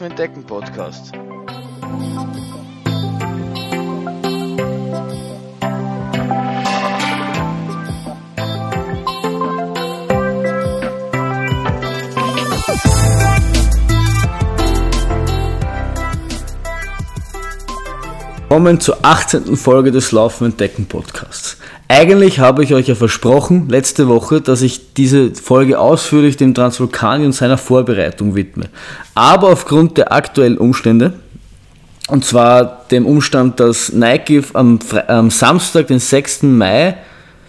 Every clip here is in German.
Laufen entdecken Podcast. Willkommen zur 18. Folge des Laufen entdecken Podcasts. Eigentlich habe ich euch ja versprochen, letzte Woche, dass ich diese Folge ausführlich dem Transvulkani und seiner Vorbereitung widme. Aber aufgrund der aktuellen Umstände, und zwar dem Umstand, dass Nike am, am Samstag, den 6. Mai,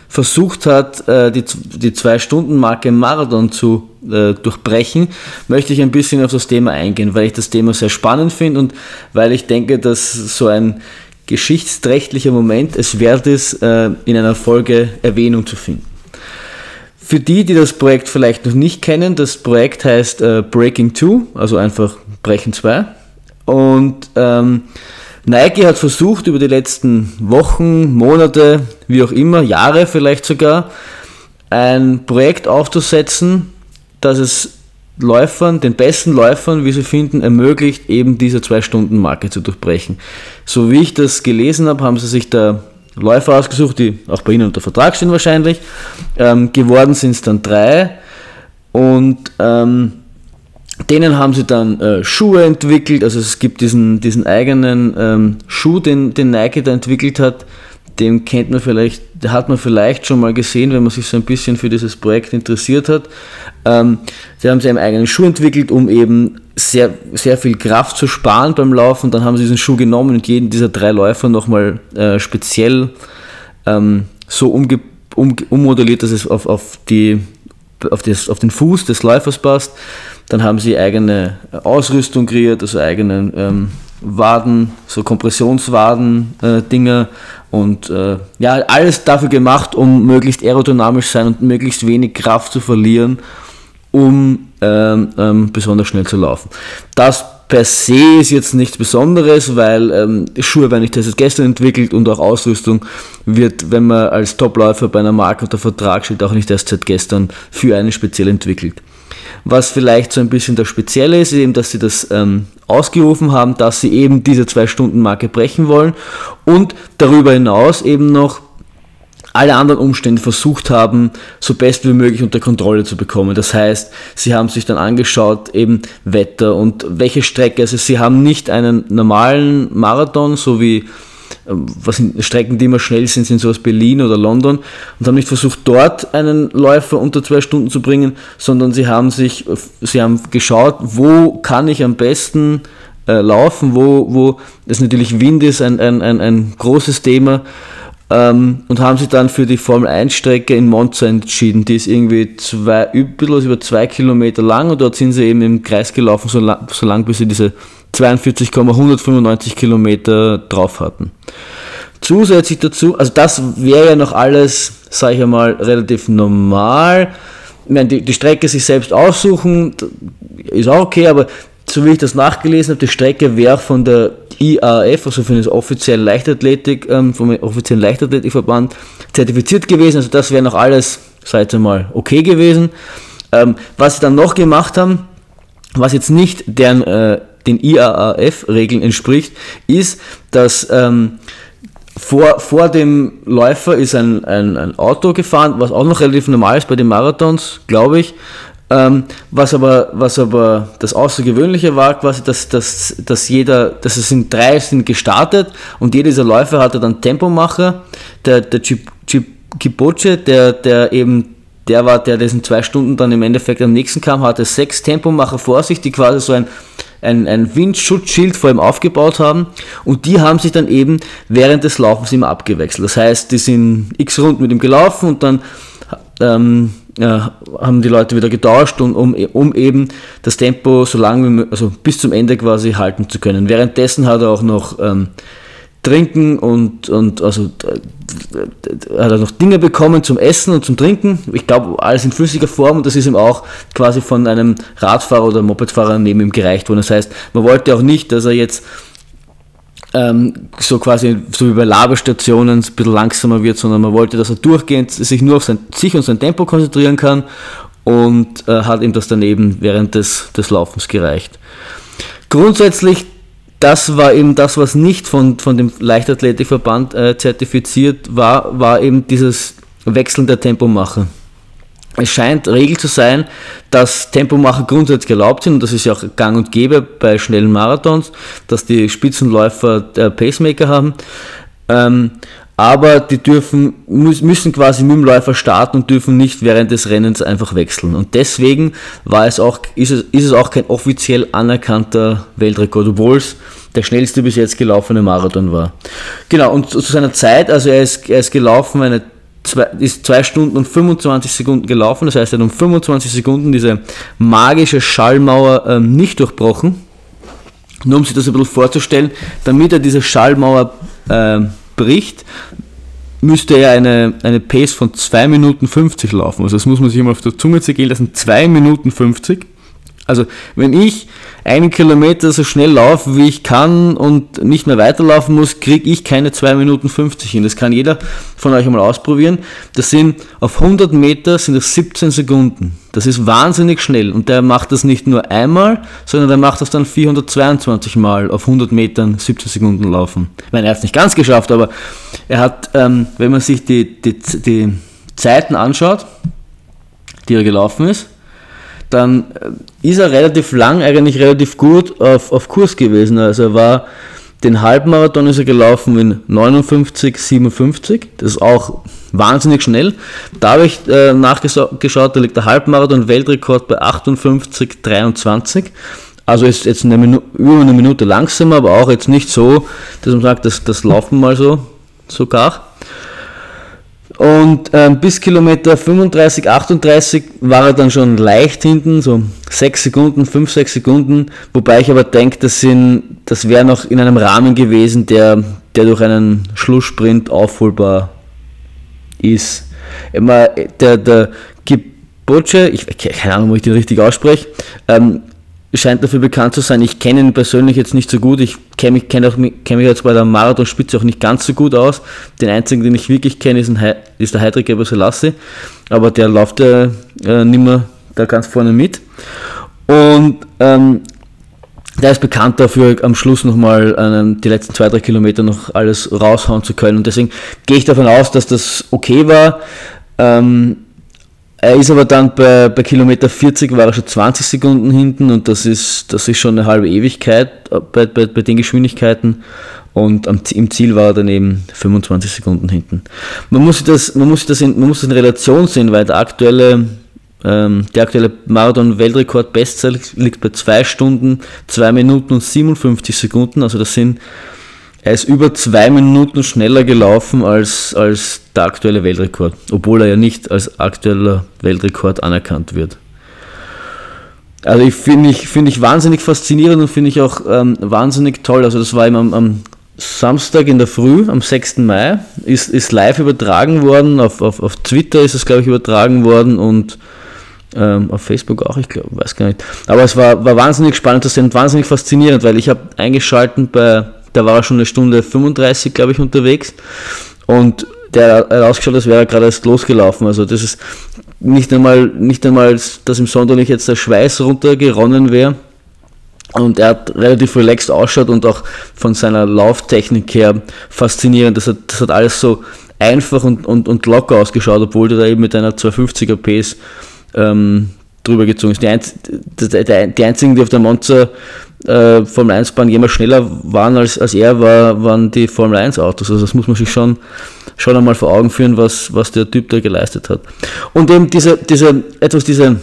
versucht hat, äh, die, die Zwei-Stunden-Marke Marathon zu äh, durchbrechen, möchte ich ein bisschen auf das Thema eingehen, weil ich das Thema sehr spannend finde und weil ich denke, dass so ein geschichtsträchtlicher Moment es wert ist, äh, in einer Folge Erwähnung zu finden. Für die, die das Projekt vielleicht noch nicht kennen, das Projekt heißt äh, Breaking 2, also einfach Brechen 2. Und ähm, Nike hat versucht, über die letzten Wochen, Monate, wie auch immer, Jahre vielleicht sogar, ein Projekt aufzusetzen, das es Läufern, den besten Läufern, wie sie finden, ermöglicht, eben diese Zwei-Stunden-Marke zu durchbrechen. So wie ich das gelesen habe, haben sie sich da Läufer ausgesucht, die auch bei Ihnen unter Vertrag stehen wahrscheinlich. Ähm, geworden sind es dann drei und ähm, denen haben sie dann äh, Schuhe entwickelt. Also es gibt diesen, diesen eigenen ähm, Schuh, den, den Nike da entwickelt hat, den kennt man vielleicht, hat man vielleicht schon mal gesehen, wenn man sich so ein bisschen für dieses Projekt interessiert hat. Ähm, sie haben sie einen eigenen Schuh entwickelt, um eben sehr, sehr viel Kraft zu sparen beim Laufen. Dann haben sie diesen Schuh genommen und jeden dieser drei Läufer nochmal äh, speziell ähm, so umge um, ummodelliert, dass es auf, auf, die, auf, das, auf den Fuß des Läufers passt. Dann haben sie eigene Ausrüstung kreiert, also eigenen ähm, Waden, so Kompressionswaden-Dinger äh, und äh, ja, alles dafür gemacht, um möglichst aerodynamisch sein und möglichst wenig Kraft zu verlieren, um ähm, ähm, besonders schnell zu laufen. Das per se ist jetzt nichts Besonderes, weil ähm, Schuhe werden nicht erst gestern entwickelt und auch Ausrüstung wird, wenn man als Topläufer bei einer Marke unter Vertrag steht, auch nicht erst seit gestern für einen speziell entwickelt. Was vielleicht so ein bisschen das Spezielle ist, ist eben, dass sie das ähm, ausgerufen haben, dass sie eben diese Zwei-Stunden-Marke brechen wollen und darüber hinaus eben noch alle anderen Umstände versucht haben, so best wie möglich unter Kontrolle zu bekommen. Das heißt, sie haben sich dann angeschaut, eben Wetter und welche Strecke. Also sie haben nicht einen normalen Marathon, so wie was sind Strecken, die immer schnell sind, sind so aus Berlin oder London und haben nicht versucht, dort einen Läufer unter zwei Stunden zu bringen, sondern sie haben sich, sie haben geschaut, wo kann ich am besten äh, laufen, wo, wo es natürlich Wind ist, ein, ein, ein, ein großes Thema ähm, und haben sich dann für die Formel 1 Strecke in Monza entschieden. Die ist irgendwie zwei, über zwei Kilometer lang und dort sind sie eben im Kreis gelaufen, so lang, so lang bis sie diese 42,195 Kilometer drauf hatten. Zusätzlich dazu, also das wäre ja noch alles, sage ich einmal, relativ normal. Ich meine, die, die Strecke sich selbst aussuchen, ist auch okay, aber so wie ich das nachgelesen habe, die Strecke wäre von der IAF, also von der offiziellen Leichtathletik, ähm, vom offiziellen Leichtathletikverband, zertifiziert gewesen. Also das wäre noch alles, ich mal, okay gewesen. Ähm, was sie dann noch gemacht haben, was jetzt nicht deren äh, den IAAF-Regeln entspricht, ist, dass ähm, vor, vor dem Läufer ist ein, ein, ein Auto gefahren, was auch noch relativ normal ist bei den Marathons, glaube ich. Ähm, was, aber, was aber das Außergewöhnliche war, quasi, dass, dass, dass jeder, dass es sind drei sind gestartet und jeder dieser Läufer hatte dann Tempomacher. Der, der Chip, Chip Kiboche, der, der eben der war, der diesen zwei Stunden dann im Endeffekt am nächsten kam, hatte sechs Tempomacher vor sich, die quasi so ein ein, ein Windschutzschild vor ihm aufgebaut haben und die haben sich dann eben während des Laufens immer abgewechselt. Das heißt, die sind x Runden mit ihm gelaufen und dann ähm, ja, haben die Leute wieder getauscht, um, um, um eben das Tempo so lange, also bis zum Ende quasi halten zu können. Währenddessen hat er auch noch ähm, Trinken und, und also äh, hat er noch Dinge bekommen zum Essen und zum Trinken. Ich glaube, alles in flüssiger Form und das ist ihm auch quasi von einem Radfahrer oder Mopedfahrer neben ihm gereicht worden. Das heißt, man wollte auch nicht, dass er jetzt ähm, so quasi, so wie bei Labestationen, ein bisschen langsamer wird, sondern man wollte, dass er durchgehend sich nur auf sein, sich und sein Tempo konzentrieren kann und äh, hat ihm das daneben während des, des Laufens gereicht. grundsätzlich, das war eben das, was nicht von, von dem Leichtathletikverband äh, zertifiziert war, war eben dieses Wechseln der Tempomacher. Es scheint Regel zu sein, dass Tempomacher grundsätzlich erlaubt sind, und das ist ja auch gang und gäbe bei schnellen Marathons, dass die Spitzenläufer Pacemaker haben. Ähm, aber die dürfen, müssen quasi mit dem Läufer starten und dürfen nicht während des Rennens einfach wechseln. Und deswegen war es auch, ist, es, ist es auch kein offiziell anerkannter Weltrekord, obwohl es der schnellste bis jetzt gelaufene Marathon war. Genau, und zu seiner Zeit, also er ist, er ist gelaufen, eine zwei, ist 2 Stunden und 25 Sekunden gelaufen, das heißt, er hat um 25 Sekunden diese magische Schallmauer ähm, nicht durchbrochen. Nur um sich das ein bisschen vorzustellen, damit er diese Schallmauer äh, bricht, müsste er eine, eine Pace von 2 Minuten 50 laufen. Also das muss man sich immer auf der Zunge zergehen lassen. 2 Minuten 50. Also wenn ich einen Kilometer so schnell laufe, wie ich kann und nicht mehr weiterlaufen muss, kriege ich keine 2 Minuten 50 hin. Das kann jeder von euch einmal ausprobieren. Das sind auf 100 Meter sind das 17 Sekunden. Das ist wahnsinnig schnell und der macht das nicht nur einmal, sondern der macht das dann 422 Mal auf 100 Metern 17 Sekunden laufen. Ich meine, er hat es nicht ganz geschafft, aber er hat, ähm, wenn man sich die, die, die Zeiten anschaut, die er gelaufen ist, dann äh, ist er relativ lang, eigentlich relativ gut auf, auf Kurs gewesen. Also er war den Halbmarathon ist er gelaufen in 59, 57. Das ist auch wahnsinnig schnell. Da habe ich äh, nachgeschaut, da liegt der Halbmarathon-Weltrekord bei 58, 23. Also ist jetzt eine über eine Minute langsamer, aber auch jetzt nicht so, dass man sagt, das, das laufen mal so, so gar. Und ähm, bis Kilometer 35, 38 war er dann schon leicht hinten, so 6 Sekunden, 5, 6 Sekunden. Wobei ich aber denke, das, das wäre noch in einem Rahmen gewesen, der, der durch einen Schlusssprint aufholbar ist. Immer der, der Giboce, ich keine Ahnung, ob ich den richtig ausspreche, ähm, scheint dafür bekannt zu sein. Ich kenne ihn persönlich jetzt nicht so gut. Ich kenne mich, kenn kenn mich jetzt bei der Marathonspitze auch nicht ganz so gut aus. Den einzigen, den ich wirklich kenne, ist, ist der Heidrich Selassie. Aber der läuft ja äh, nicht mehr da ganz vorne mit. Und ähm, der ist bekannt dafür, am Schluss nochmal ähm, die letzten zwei, drei Kilometer noch alles raushauen zu können. Und deswegen gehe ich davon aus, dass das okay war. Ähm, er ist aber dann bei, bei Kilometer 40 war er schon 20 Sekunden hinten und das ist, das ist schon eine halbe Ewigkeit bei, bei, bei den Geschwindigkeiten. Und am, im Ziel war er dann eben 25 Sekunden hinten. Man muss das, man muss das in, man muss das in Relation sehen, weil der aktuelle, ähm, der aktuelle Marathon-Weltrekord Bestzeit liegt bei 2 Stunden, 2 Minuten und 57 Sekunden. Also das sind er ist über zwei Minuten schneller gelaufen als, als der aktuelle Weltrekord, obwohl er ja nicht als aktueller Weltrekord anerkannt wird. Also ich finde ich, find ich wahnsinnig faszinierend und finde ich auch ähm, wahnsinnig toll. Also das war eben am, am, Samstag in der Früh, am 6. Mai, ist, ist live übertragen worden, auf, auf, auf Twitter ist es glaube ich übertragen worden und ähm, auf Facebook auch, ich glaube, weiß gar nicht. Aber es war, war wahnsinnig spannend zu sehen, wahnsinnig faszinierend, weil ich habe eingeschalten bei da war er schon eine Stunde 35, glaube ich, unterwegs. Und der hat ausgeschaut, als wäre er gerade erst losgelaufen. Also das ist nicht einmal, nicht einmal, dass im Sonderlich jetzt der Schweiß runtergeronnen wäre. Und er hat relativ relaxed ausschaut und auch von seiner Lauftechnik her faszinierend. Das hat, das hat alles so einfach und, und, und locker ausgeschaut, obwohl der da eben mit einer 250er Pace ähm, drüber gezogen ist. Die, Einz die, einzigen, die auf der Monza äh, Formel 1 Bahn jemals schneller waren als, als er, war, waren die Formel 1 Autos. Also das muss man sich schon, schon einmal vor Augen führen, was, was der Typ da geleistet hat. Und eben diese, diese, etwas, diese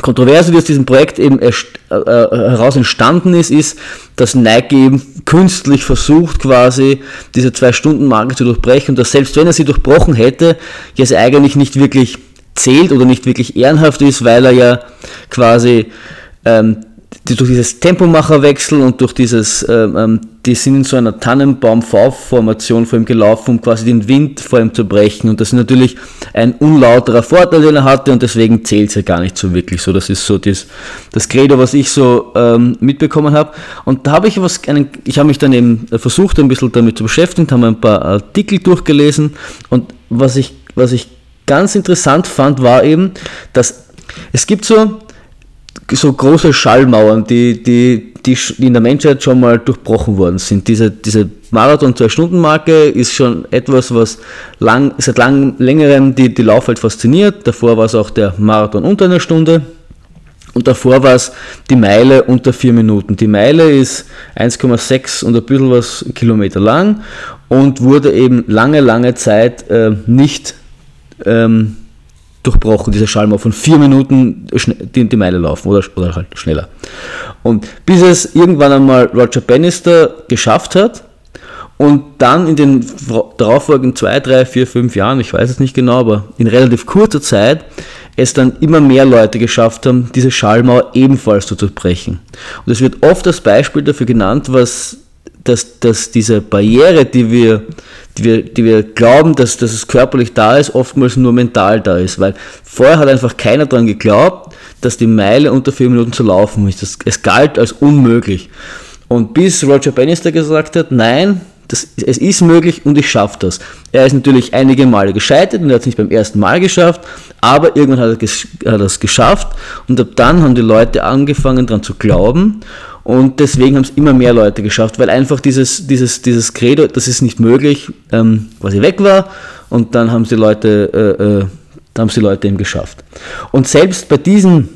Kontroverse, die aus diesem Projekt eben äh, heraus entstanden ist, ist, dass Nike eben künstlich versucht, quasi diese Zwei-Stunden-Marke zu durchbrechen und dass selbst wenn er sie durchbrochen hätte, es eigentlich nicht wirklich zählt oder nicht wirklich ehrenhaft ist, weil er ja quasi ähm, durch dieses Tempomacherwechsel und durch dieses, ähm, ähm, die sind in so einer Tannenbaum-V-Formation vor ihm gelaufen, um quasi den Wind vor ihm zu brechen. Und das ist natürlich ein unlauterer Vorteil, den er hatte und deswegen zählt es ja gar nicht so wirklich so. Das ist so das, das Credo, was ich so ähm, mitbekommen habe. Und da habe ich was, einen, ich habe mich dann eben versucht, ein bisschen damit zu beschäftigen, habe ein paar Artikel durchgelesen und was ich, was ich ganz interessant fand, war eben, dass es gibt so so große Schallmauern, die, die, die in der Menschheit schon mal durchbrochen worden sind. Diese, diese Marathon-Zwei-Stunden-Marke ist schon etwas, was lang, seit lang, längerem die, die Laufwelt fasziniert. Davor war es auch der Marathon unter einer Stunde. Und davor war es die Meile unter vier Minuten. Die Meile ist 1,6 und ein bisschen was Kilometer lang und wurde eben lange, lange Zeit äh, nicht ähm, durchbrochen, dieser Schallmauer von vier Minuten die, die Meile laufen oder, oder halt schneller. Und bis es irgendwann einmal Roger Bannister geschafft hat und dann in den darauffolgenden zwei, drei, vier, fünf Jahren, ich weiß es nicht genau, aber in relativ kurzer Zeit es dann immer mehr Leute geschafft haben, diese Schallmauer ebenfalls zu durchbrechen. Und es wird oft als Beispiel dafür genannt, was, dass, dass diese Barriere, die wir, die wir, die wir glauben, dass, dass es körperlich da ist, oftmals nur mental da ist. Weil vorher hat einfach keiner daran geglaubt, dass die Meile unter vier Minuten zu laufen ist. Das, es galt als unmöglich. Und bis Roger Bannister gesagt hat, nein, das, es ist möglich und ich schaffe das. Er ist natürlich einige Male gescheitert und er hat es nicht beim ersten Mal geschafft, aber irgendwann hat er, hat er es geschafft und ab dann haben die Leute angefangen daran zu glauben und deswegen haben es immer mehr Leute geschafft, weil einfach dieses, dieses, dieses Credo, das ist nicht möglich, ähm, quasi weg war und dann haben sie Leute, äh, äh, haben sie Leute eben geschafft. Und selbst bei diesen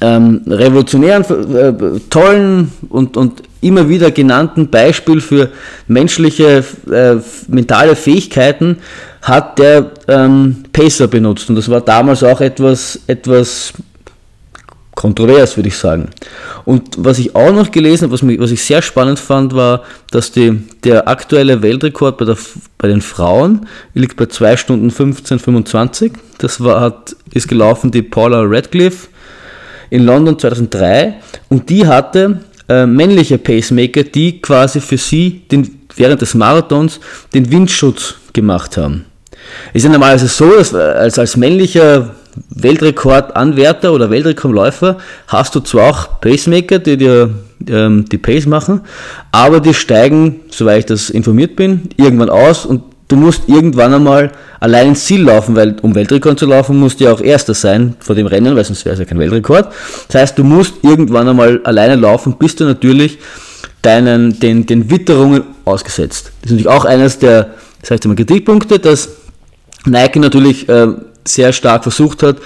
ähm, revolutionären, äh, tollen und, und immer wieder genannten Beispiel für menschliche äh, mentale Fähigkeiten hat der ähm, Pacer benutzt. Und das war damals auch etwas, etwas kontrovers, würde ich sagen. Und was ich auch noch gelesen habe, was, mich, was ich sehr spannend fand, war, dass die, der aktuelle Weltrekord bei, der, bei den Frauen liegt bei 2 Stunden 15, 25. Das war, hat, ist gelaufen die Paula Radcliffe in London 2003 und die hatte äh, männliche Pacemaker, die quasi für sie den, während des Marathons den Windschutz gemacht haben. Ist ja normalerweise so, dass als, als männlicher Weltrekordanwärter oder Weltrekordläufer hast du zwar auch Pacemaker, die dir ähm, die Pace machen, aber die steigen, soweit ich das informiert bin, irgendwann aus und du musst irgendwann einmal allein ins Ziel laufen, weil um Weltrekord zu laufen, musst du ja auch Erster sein vor dem Rennen, weil sonst wäre es ja kein Weltrekord. Das heißt, du musst irgendwann einmal alleine laufen, bist du natürlich deinen, den, den Witterungen ausgesetzt. Das ist natürlich auch eines der, das heißt immer Kritikpunkte, dass Nike natürlich äh, sehr stark versucht hat,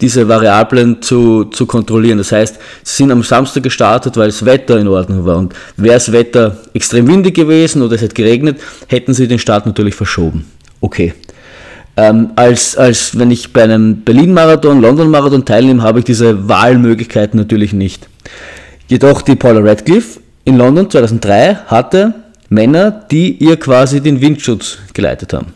diese Variablen zu, zu kontrollieren. Das heißt, sie sind am Samstag gestartet, weil das Wetter in Ordnung war. Und wäre das Wetter extrem windig gewesen oder es hätte geregnet, hätten sie den Start natürlich verschoben. Okay. Ähm, als, als wenn ich bei einem Berlin-Marathon, London-Marathon teilnehme, habe ich diese Wahlmöglichkeiten natürlich nicht. Jedoch die Paula Radcliffe in London 2003 hatte Männer, die ihr quasi den Windschutz geleitet haben.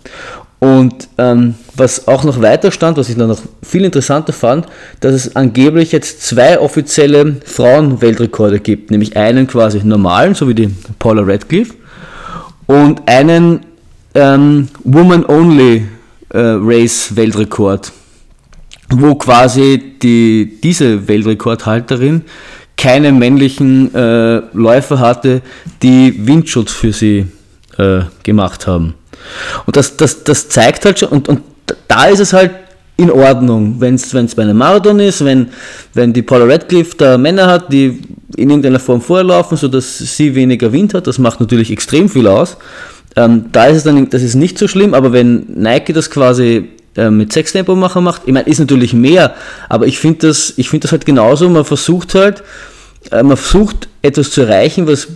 Und ähm, was auch noch weiter stand, was ich dann noch viel interessanter fand, dass es angeblich jetzt zwei offizielle Frauenweltrekorde gibt, nämlich einen quasi normalen, so wie die Paula Radcliffe, und einen ähm, Woman-Only äh, Race-Weltrekord, wo quasi die, diese Weltrekordhalterin keine männlichen äh, Läufer hatte, die Windschutz für sie äh, gemacht haben. Und das, das, das zeigt halt schon, und, und da ist es halt in Ordnung, wenn es bei einem Marathon ist, wenn, wenn die Paula Radcliffe da Männer hat, die in irgendeiner Form vorlaufen, sodass sie weniger Wind hat, das macht natürlich extrem viel aus. Ähm, da ist es dann, das ist nicht so schlimm, aber wenn Nike das quasi äh, mit Sechstempomacher macht, ich meine, ist natürlich mehr, aber ich finde das, ich finde das halt genauso, man versucht halt, äh, man versucht etwas zu erreichen, was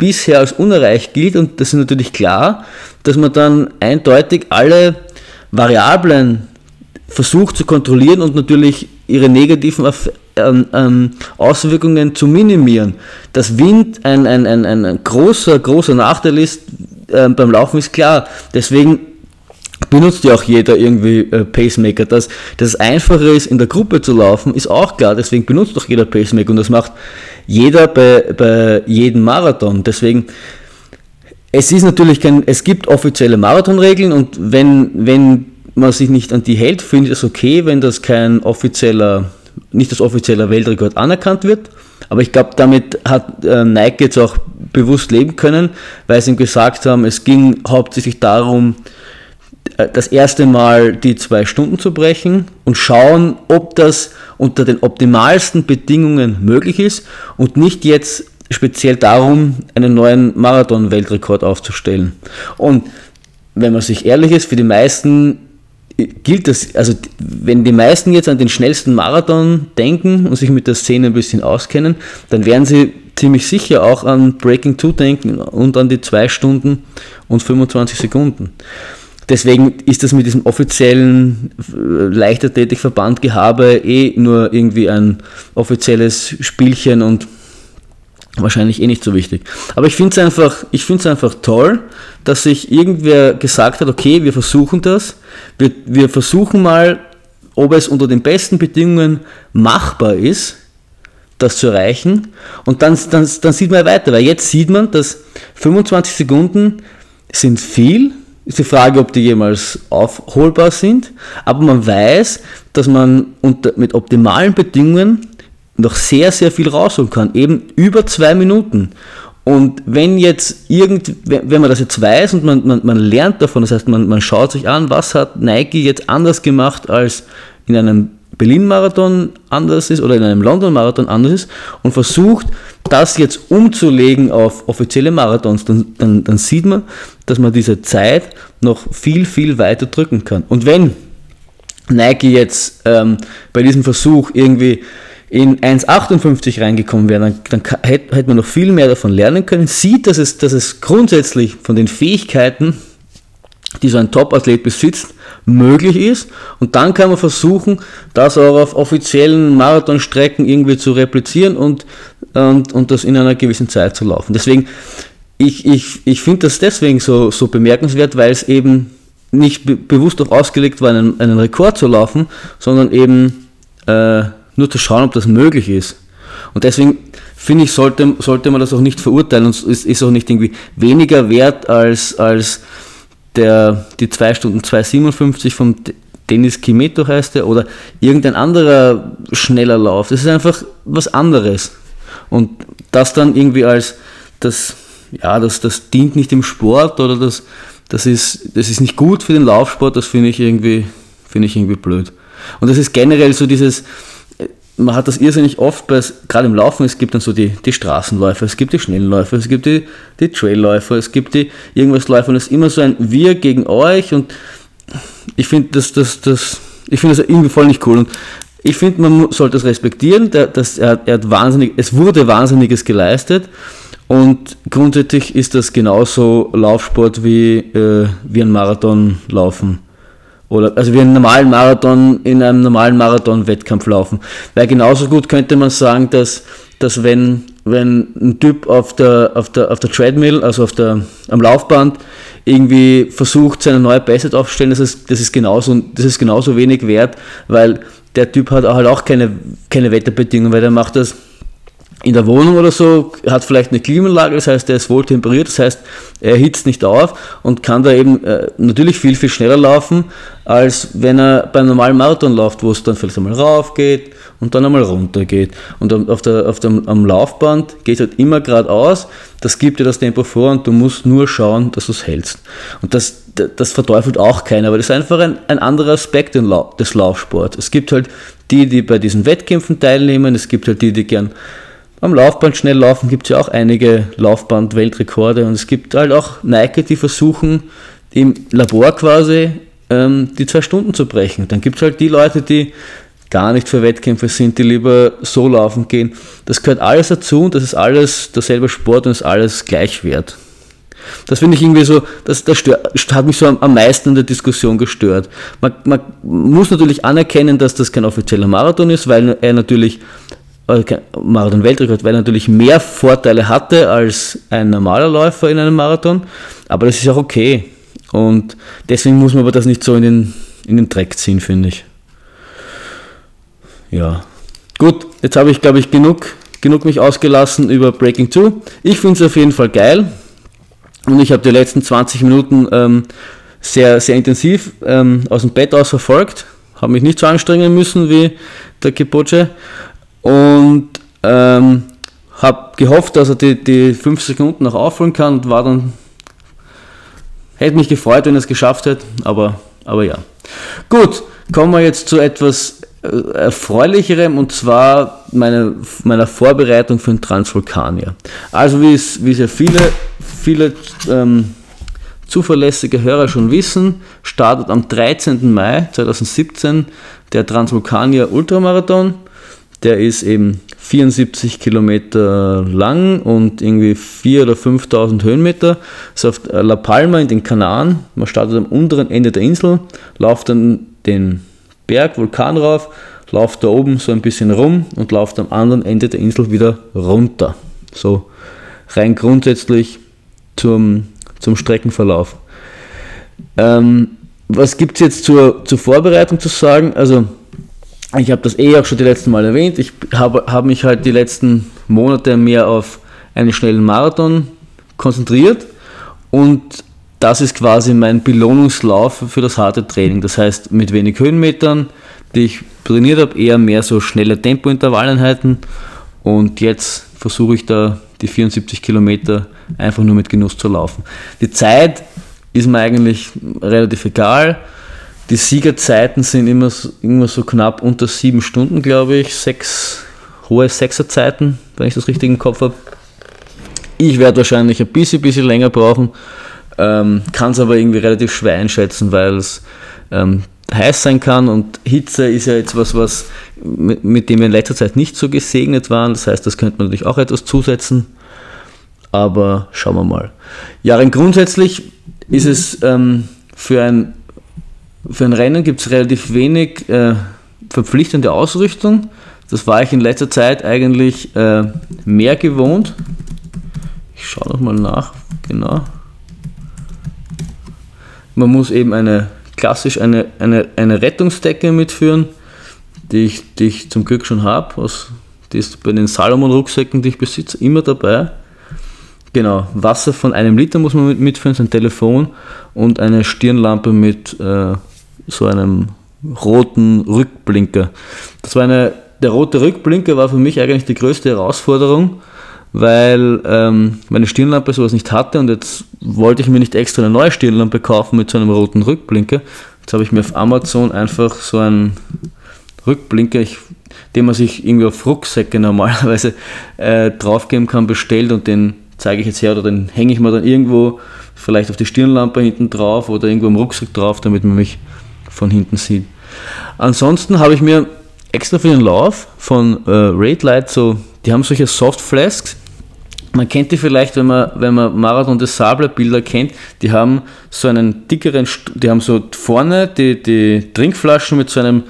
bisher als unerreicht gilt und das ist natürlich klar, dass man dann eindeutig alle Variablen versucht zu kontrollieren und natürlich ihre negativen ähm, ähm, Auswirkungen zu minimieren. Dass Wind ein, ein, ein, ein großer, großer Nachteil ist ähm, beim Laufen, ist klar. Deswegen benutzt ja auch jeder irgendwie äh, Pacemaker. Dass, dass es einfacher ist, in der Gruppe zu laufen, ist auch klar. Deswegen benutzt doch jeder Pacemaker und das macht jeder bei, bei jedem Marathon. Deswegen, es ist natürlich kein, es gibt offizielle Marathonregeln und wenn, wenn man sich nicht an die hält, finde ich es okay, wenn das kein offizieller, nicht als offizieller Weltrekord anerkannt wird. Aber ich glaube, damit hat äh, Nike jetzt auch bewusst leben können, weil sie ihm gesagt haben, es ging hauptsächlich darum, das erste Mal die zwei Stunden zu brechen und schauen, ob das, unter den optimalsten Bedingungen möglich ist und nicht jetzt speziell darum, einen neuen Marathon-Weltrekord aufzustellen. Und wenn man sich ehrlich ist, für die meisten gilt das, also wenn die meisten jetzt an den schnellsten Marathon denken und sich mit der Szene ein bisschen auskennen, dann werden sie ziemlich sicher auch an Breaking 2 denken und an die 2 Stunden und 25 Sekunden. Deswegen ist das mit diesem offiziellen äh, Leichtathletikverband Gehabe eh nur irgendwie ein offizielles Spielchen und wahrscheinlich eh nicht so wichtig. Aber ich finde es einfach, einfach toll, dass sich irgendwer gesagt hat, okay, wir versuchen das, wir, wir versuchen mal, ob es unter den besten Bedingungen machbar ist, das zu erreichen. Und dann, dann, dann sieht man weiter, weil jetzt sieht man, dass 25 Sekunden sind viel. Ist die Frage, ob die jemals aufholbar sind. Aber man weiß, dass man unter, mit optimalen Bedingungen noch sehr, sehr viel rausholen kann. Eben über zwei Minuten. Und wenn jetzt irgend, wenn man das jetzt weiß und man, man, man lernt davon, das heißt, man, man schaut sich an, was hat Nike jetzt anders gemacht als in einem Berlin-Marathon anders ist oder in einem London-Marathon anders ist und versucht, das jetzt umzulegen auf offizielle Marathons, dann, dann, dann sieht man, dass man diese Zeit noch viel, viel weiter drücken kann. Und wenn Nike jetzt ähm, bei diesem Versuch irgendwie in 1,58 reingekommen wäre, dann, dann hätte, hätte man noch viel mehr davon lernen können, sieht, dass es, dass es grundsätzlich von den Fähigkeiten, die so ein Top-Athlet besitzt, möglich ist. Und dann kann man versuchen, das auch auf offiziellen Marathonstrecken irgendwie zu replizieren und, und, und das in einer gewissen Zeit zu laufen. Deswegen, ich, ich, ich finde das deswegen so, so bemerkenswert, weil es eben nicht be bewusst auch ausgelegt war, einen, einen Rekord zu laufen, sondern eben äh, nur zu schauen, ob das möglich ist. Und deswegen finde ich, sollte, sollte man das auch nicht verurteilen und es ist auch nicht irgendwie weniger wert als, als der, die 2 Stunden 2,57 vom Dennis Kimeto heißt er oder irgendein anderer schneller Lauf. Das ist einfach was anderes. Und das dann irgendwie als das, ja, das, das dient nicht dem Sport oder das, das, ist, das ist nicht gut für den Laufsport, das finde ich finde ich irgendwie blöd. Und das ist generell so dieses, man hat das irrsinnig oft, gerade im Laufen, es gibt dann so die, die Straßenläufer, es gibt die Schnellläufer, es gibt die, die Trailläufer, es gibt die irgendwas Läufer und es ist immer so ein Wir gegen euch und ich finde das, das, das, ich das irgendwie voll nicht cool und ich finde, man sollte das respektieren, der, er, er hat wahnsinnig, es wurde Wahnsinniges geleistet und grundsätzlich ist das genauso Laufsport wie, äh, wie ein Marathon laufen oder, also wie einen normalen Marathon in einem normalen Marathon-Wettkampf laufen. Weil genauso gut könnte man sagen, dass, dass wenn, wenn ein Typ auf der, auf der, auf der Treadmill, also auf der, am Laufband, irgendwie versucht, seine neue Bestzeit aufzustellen, das ist, das ist genauso, das ist genauso wenig wert, weil der Typ hat halt auch keine, keine Wetterbedingungen, weil der macht das in der Wohnung oder so, hat vielleicht eine Klimaanlage, das heißt, er ist wohl temperiert, das heißt, er hitzt nicht auf und kann da eben äh, natürlich viel, viel schneller laufen, als wenn er beim normalen Marathon läuft, wo es dann vielleicht einmal rauf geht und dann einmal runter geht. Und auf der, auf dem, am Laufband geht es halt immer geradeaus, das gibt dir das Tempo vor und du musst nur schauen, dass du es hältst. Und das, das verteufelt auch keiner, aber das ist einfach ein, ein anderer Aspekt des Laufsports. Es gibt halt die, die bei diesen Wettkämpfen teilnehmen, es gibt halt die, die gern am Laufband schnell laufen gibt es ja auch einige Laufband-Weltrekorde und es gibt halt auch Nike, die versuchen im Labor quasi ähm, die zwei Stunden zu brechen. Dann gibt es halt die Leute, die gar nicht für Wettkämpfe sind, die lieber so laufen gehen. Das gehört alles dazu und das ist alles derselbe Sport und ist alles gleich wert. Das finde ich irgendwie so, das, das stört, hat mich so am, meisten in der Diskussion gestört. Man, man muss natürlich anerkennen, dass das kein offizieller Marathon ist, weil er natürlich Marathon-Weltrekord, weil er natürlich mehr Vorteile hatte als ein normaler Läufer in einem Marathon. Aber das ist auch okay. Und deswegen muss man aber das nicht so in den, in den Dreck ziehen, finde ich. Ja. Gut, jetzt habe ich, glaube ich, genug, genug mich ausgelassen über Breaking 2. Ich finde es auf jeden Fall geil. Und ich habe die letzten 20 Minuten ähm, sehr, sehr intensiv ähm, aus dem Bett aus verfolgt. Habe mich nicht so anstrengen müssen wie der Kipoche und ähm, habe gehofft, dass er die, die fünf Sekunden noch aufholen kann und war dann, hätte mich gefreut, wenn er es geschafft hätte, aber, aber ja. Gut, kommen wir jetzt zu etwas erfreulicherem und zwar meine, meiner Vorbereitung für den Transvulkanier. Also wie es, wie es ja viele, viele ähm, zuverlässige Hörer schon wissen, startet am 13. Mai 2017 der Transvulkanier Ultramarathon. Der ist eben 74 Kilometer lang und irgendwie 4.000 oder 5.000 Höhenmeter. Ist auf La Palma in den Kanaren. Man startet am unteren Ende der Insel, läuft dann den Berg, Vulkan rauf, läuft da oben so ein bisschen rum und läuft am anderen Ende der Insel wieder runter. So rein grundsätzlich zum zum Streckenverlauf. Ähm, was gibt es jetzt zur, zur Vorbereitung zu sagen? Also, ich habe das eh auch schon die letzten Mal erwähnt. Ich habe hab mich halt die letzten Monate mehr auf einen schnellen Marathon konzentriert und das ist quasi mein Belohnungslauf für das harte Training. Das heißt, mit wenig Höhenmetern, die ich trainiert habe, eher mehr so schnelle Tempointervalleinheiten und jetzt versuche ich da die 74 Kilometer einfach nur mit Genuss zu laufen. Die Zeit ist mir eigentlich relativ egal. Die Siegerzeiten sind immer so, immer so knapp unter sieben Stunden, glaube ich. Sechs, hohe Sechserzeiten, wenn ich das richtig im Kopf habe. Ich werde wahrscheinlich ein bisschen, bisschen länger brauchen, ähm, kann es aber irgendwie relativ schwer einschätzen, weil es ähm, heiß sein kann und Hitze ist ja jetzt was, was mit, mit dem wir in letzter Zeit nicht so gesegnet waren. Das heißt, das könnte man natürlich auch etwas zusetzen aber schauen wir mal. Ja, rein grundsätzlich ist es ähm, für, ein, für ein Rennen gibt es relativ wenig äh, verpflichtende Ausrüstung. Das war ich in letzter Zeit eigentlich äh, mehr gewohnt. Ich schaue nochmal nach, genau. Man muss eben eine klassisch eine, eine, eine Rettungsdecke mitführen, die ich, die ich zum Glück schon habe. Die ist bei den Salomon-Rucksäcken, die ich besitze, immer dabei. Genau, Wasser von einem Liter muss man mitführen, sein Telefon und eine Stirnlampe mit äh, so einem roten Rückblinker. Das war eine, der rote Rückblinker war für mich eigentlich die größte Herausforderung, weil ähm, meine Stirnlampe sowas nicht hatte und jetzt wollte ich mir nicht extra eine neue Stirnlampe kaufen mit so einem roten Rückblinker. Jetzt habe ich mir auf Amazon einfach so einen Rückblinker, ich, den man sich irgendwie auf Rucksäcke normalerweise äh, draufgeben kann, bestellt und den zeige ich jetzt her oder den hänge ich mir dann irgendwo vielleicht auf die Stirnlampe hinten drauf oder irgendwo im Rucksack drauf, damit man mich von hinten sieht. Ansonsten habe ich mir extra für den Lauf von äh, Raid Light so, die haben solche Soft Flasks. Man kennt die vielleicht, wenn man, wenn man Marathon des Sable Bilder kennt, die haben so einen dickeren, die haben so vorne die, die Trinkflaschen mit so einem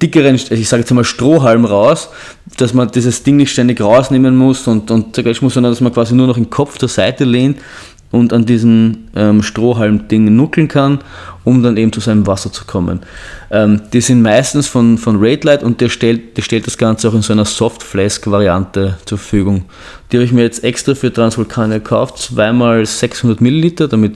dickeren, ich sage jetzt mal Strohhalm raus, dass man dieses Ding nicht ständig rausnehmen muss und, und muss, sondern dass man quasi nur noch den Kopf zur Seite lehnt und an diesem ähm, Strohhalm-Ding nuckeln kann, um dann eben zu seinem Wasser zu kommen. Ähm, die sind meistens von, von Raidlight und der stellt, der stellt das Ganze auch in so einer Soft-Flask-Variante zur Verfügung. Die habe ich mir jetzt extra für Transvulkanier gekauft, zweimal 600 Milliliter, damit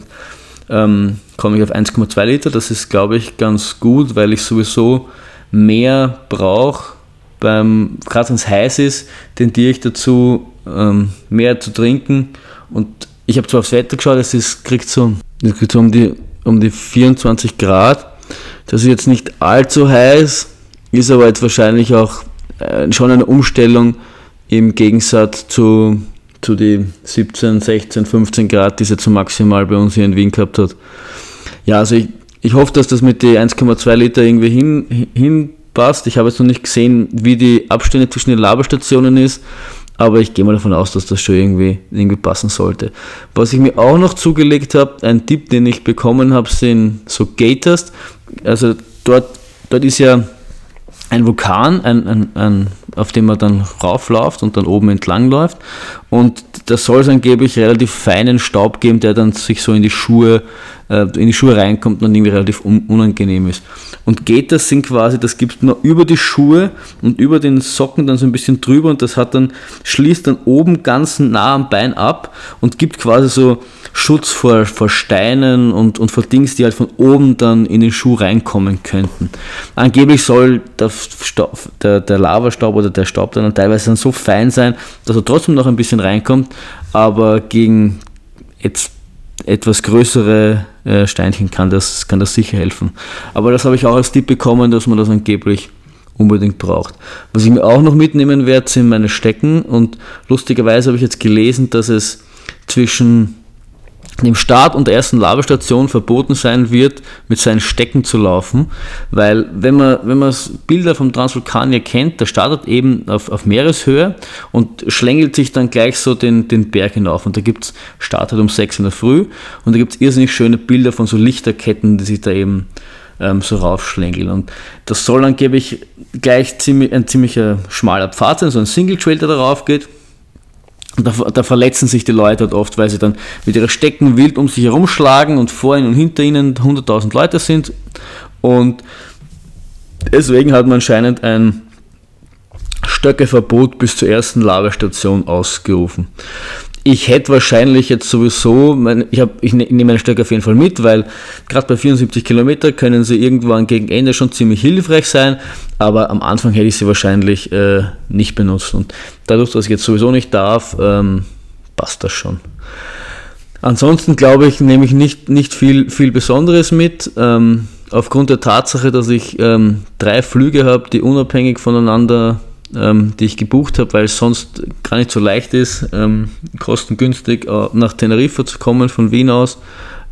ähm, komme ich auf 1,2 Liter. Das ist, glaube ich, ganz gut, weil ich sowieso mehr brauche, beim, gerade wenn es heiß ist, tendiere ich dazu, ähm, mehr zu trinken. Und ich habe zwar aufs Wetter geschaut, es ist, kriegt so, es kriegt so um, die, um die 24 Grad. Das ist jetzt nicht allzu heiß, ist aber jetzt wahrscheinlich auch äh, schon eine Umstellung im Gegensatz zu, zu die 17, 16, 15 Grad, die es jetzt so maximal bei uns hier in Wien gehabt hat. Ja, also ich, ich hoffe, dass das mit den 1,2 Liter irgendwie hin, hinpasst. Ich habe jetzt noch nicht gesehen, wie die Abstände zwischen den Laberstationen ist, aber ich gehe mal davon aus, dass das schon irgendwie, irgendwie passen sollte. Was ich mir auch noch zugelegt habe, ein Tipp, den ich bekommen habe, sind so Gators. Also dort, dort ist ja ein Vulkan, ein, ein, ein, auf dem man dann raufläuft und dann oben entlang läuft. Und da soll es angeblich relativ feinen Staub geben, der dann sich so in die Schuhe, äh, in die Schuhe reinkommt und irgendwie relativ un unangenehm ist. Und Gators sind quasi, das gibt nur über die Schuhe und über den Socken dann so ein bisschen drüber und das hat dann, schließt dann oben ganz nah am Bein ab und gibt quasi so Schutz vor, vor Steinen und, und vor Dings, die halt von oben dann in den Schuh reinkommen könnten. Angeblich soll der, Staub, der, der Lavastaub oder der Staub dann teilweise dann so fein sein, dass er trotzdem noch ein bisschen reinkommt, aber gegen jetzt etwas größere äh, Steinchen kann das, kann das sicher helfen. Aber das habe ich auch als Tipp bekommen, dass man das angeblich unbedingt braucht. Was ich mir auch noch mitnehmen werde, sind meine Stecken und lustigerweise habe ich jetzt gelesen, dass es zwischen dem Start und der ersten Labestation verboten sein wird, mit seinen Stecken zu laufen, weil wenn man, wenn man Bilder vom Transvulkanier kennt, der startet eben auf, auf Meereshöhe und schlängelt sich dann gleich so den, den Berg hinauf. Und da gibt es, startet um 6 in der Früh und da gibt es irrsinnig schöne Bilder von so Lichterketten, die sich da eben ähm, so raufschlängeln. Und das soll angeblich gleich ziemlich, ein ziemlicher schmaler Pfad sein, so ein Single Trail, der darauf geht da, da, verletzen sich die Leute halt oft, weil sie dann mit ihren Stecken wild um sich herumschlagen und vor ihnen und hinter ihnen 100.000 Leute sind. Und deswegen hat man anscheinend ein Stöckeverbot bis zur ersten Lagerstation ausgerufen. Ich hätte wahrscheinlich jetzt sowieso, mein, ich, hab, ich, ne, nehme meine Stöcke auf jeden Fall mit, weil gerade bei 74 Kilometer können sie irgendwann gegen Ende schon ziemlich hilfreich sein, aber am Anfang hätte ich sie wahrscheinlich äh, nicht benutzt. Und dadurch, dass ich jetzt sowieso nicht darf, ähm, passt das schon. Ansonsten glaube ich, nehme ich nicht, nicht viel, viel Besonderes mit. Ähm, aufgrund der Tatsache, dass ich ähm, drei Flüge habe, die unabhängig voneinander ähm, die ich gebucht habe, weil es sonst gar nicht so leicht ist, ähm, kostengünstig äh, nach Teneriffa zu kommen von Wien aus.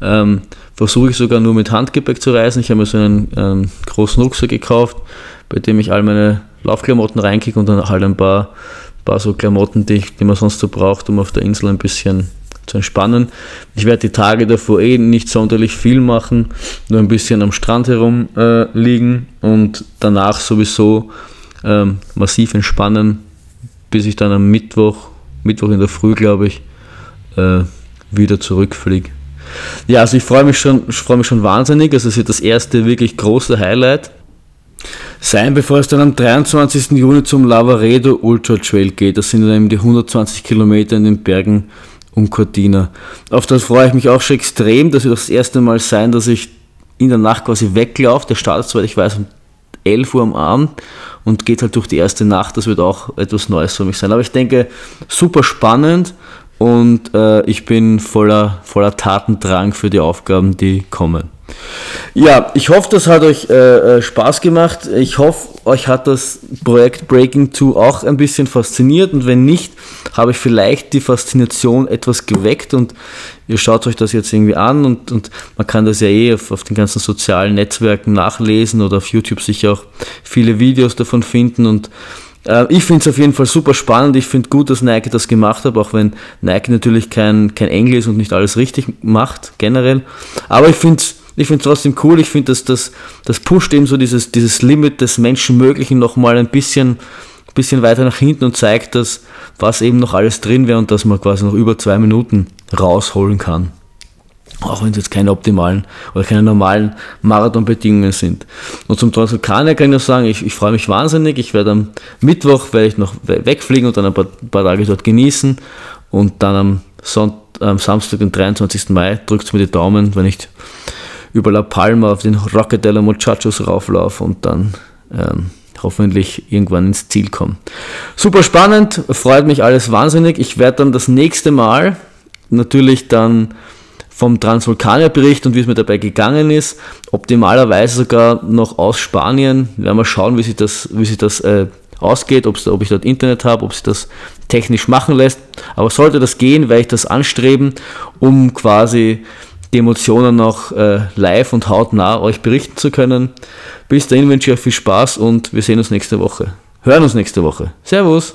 Ähm, versuche ich sogar nur mit Handgepäck zu reisen. Ich habe mir so einen ähm, großen Rucksack gekauft, bei dem ich all meine Laufklamotten reinkicke und dann halt ein paar, paar so Klamotten, die, ich, die man sonst so braucht, um auf der Insel ein bisschen zu entspannen. Ich werde die Tage davor eh nicht sonderlich viel machen, nur ein bisschen am Strand herum äh, liegen und danach sowieso ähm, massiv entspannen, bis ich dann am Mittwoch, Mittwoch in der Früh, glaube ich, äh, wieder zurückfliege. Ja, also ich freue mich schon, ich mich schon wahnsinnig. Also es wird das erste wirklich große Highlight sein, bevor es dann am 23. Juni zum Lavaredo Ultra Trail geht. Das sind dann eben die 120 Kilometer in den Bergen um Cortina. Auf das freue ich mich auch schon extrem. Das wird das erste Mal sein, dass ich in der Nacht quasi weglaufe. Der startet, soweit ich weiß, um 11 Uhr am Abend und geht halt durch die erste Nacht. Das wird auch etwas Neues für mich sein. Aber ich denke, super spannend und äh, ich bin voller, voller Tatendrang für die Aufgaben, die kommen. Ja, ich hoffe, das hat euch äh, äh Spaß gemacht. Ich hoffe, euch hat das Projekt Breaking 2 auch ein bisschen fasziniert und wenn nicht, habe ich vielleicht die Faszination etwas geweckt und ihr schaut euch das jetzt irgendwie an und, und man kann das ja eh auf, auf den ganzen sozialen Netzwerken nachlesen oder auf YouTube sicher auch viele Videos davon finden und äh, ich finde es auf jeden Fall super spannend. Ich finde gut, dass Nike das gemacht hat, auch wenn Nike natürlich kein, kein Engel ist und nicht alles richtig macht, generell. Aber ich finde es ich finde trotzdem cool. Ich finde, dass das, das pusht eben so dieses, dieses Limit des Menschenmöglichen nochmal ein bisschen, bisschen weiter nach hinten und zeigt, dass was eben noch alles drin wäre und dass man quasi noch über zwei Minuten rausholen kann. Auch wenn es jetzt keine optimalen oder keine normalen Marathonbedingungen sind. Und zum Transvulkanier kann ich nur sagen, ich, ich freue mich wahnsinnig. Ich werde am Mittwoch werde ich noch wegfliegen und dann ein paar, paar Tage dort genießen. Und dann am, Sonntag, am Samstag, den 23. Mai, drückt mir die Daumen, wenn ich über La Palma auf den Rocket de la Muchachos rauflaufe und dann ähm, hoffentlich irgendwann ins Ziel komme. Super spannend, freut mich alles wahnsinnig. Ich werde dann das nächste Mal natürlich dann vom Transvulkanier Bericht und wie es mir dabei gegangen ist. Optimalerweise sogar noch aus Spanien. Werden wir schauen, wie sich das, wie sich das äh, ausgeht, ob ich dort Internet habe, ob sich das technisch machen lässt. Aber sollte das gehen, werde ich das anstreben, um quasi die Emotionen noch äh, live und hautnah euch berichten zu können. Bis dahin wünsche ich euch viel Spaß und wir sehen uns nächste Woche. Hören uns nächste Woche. Servus!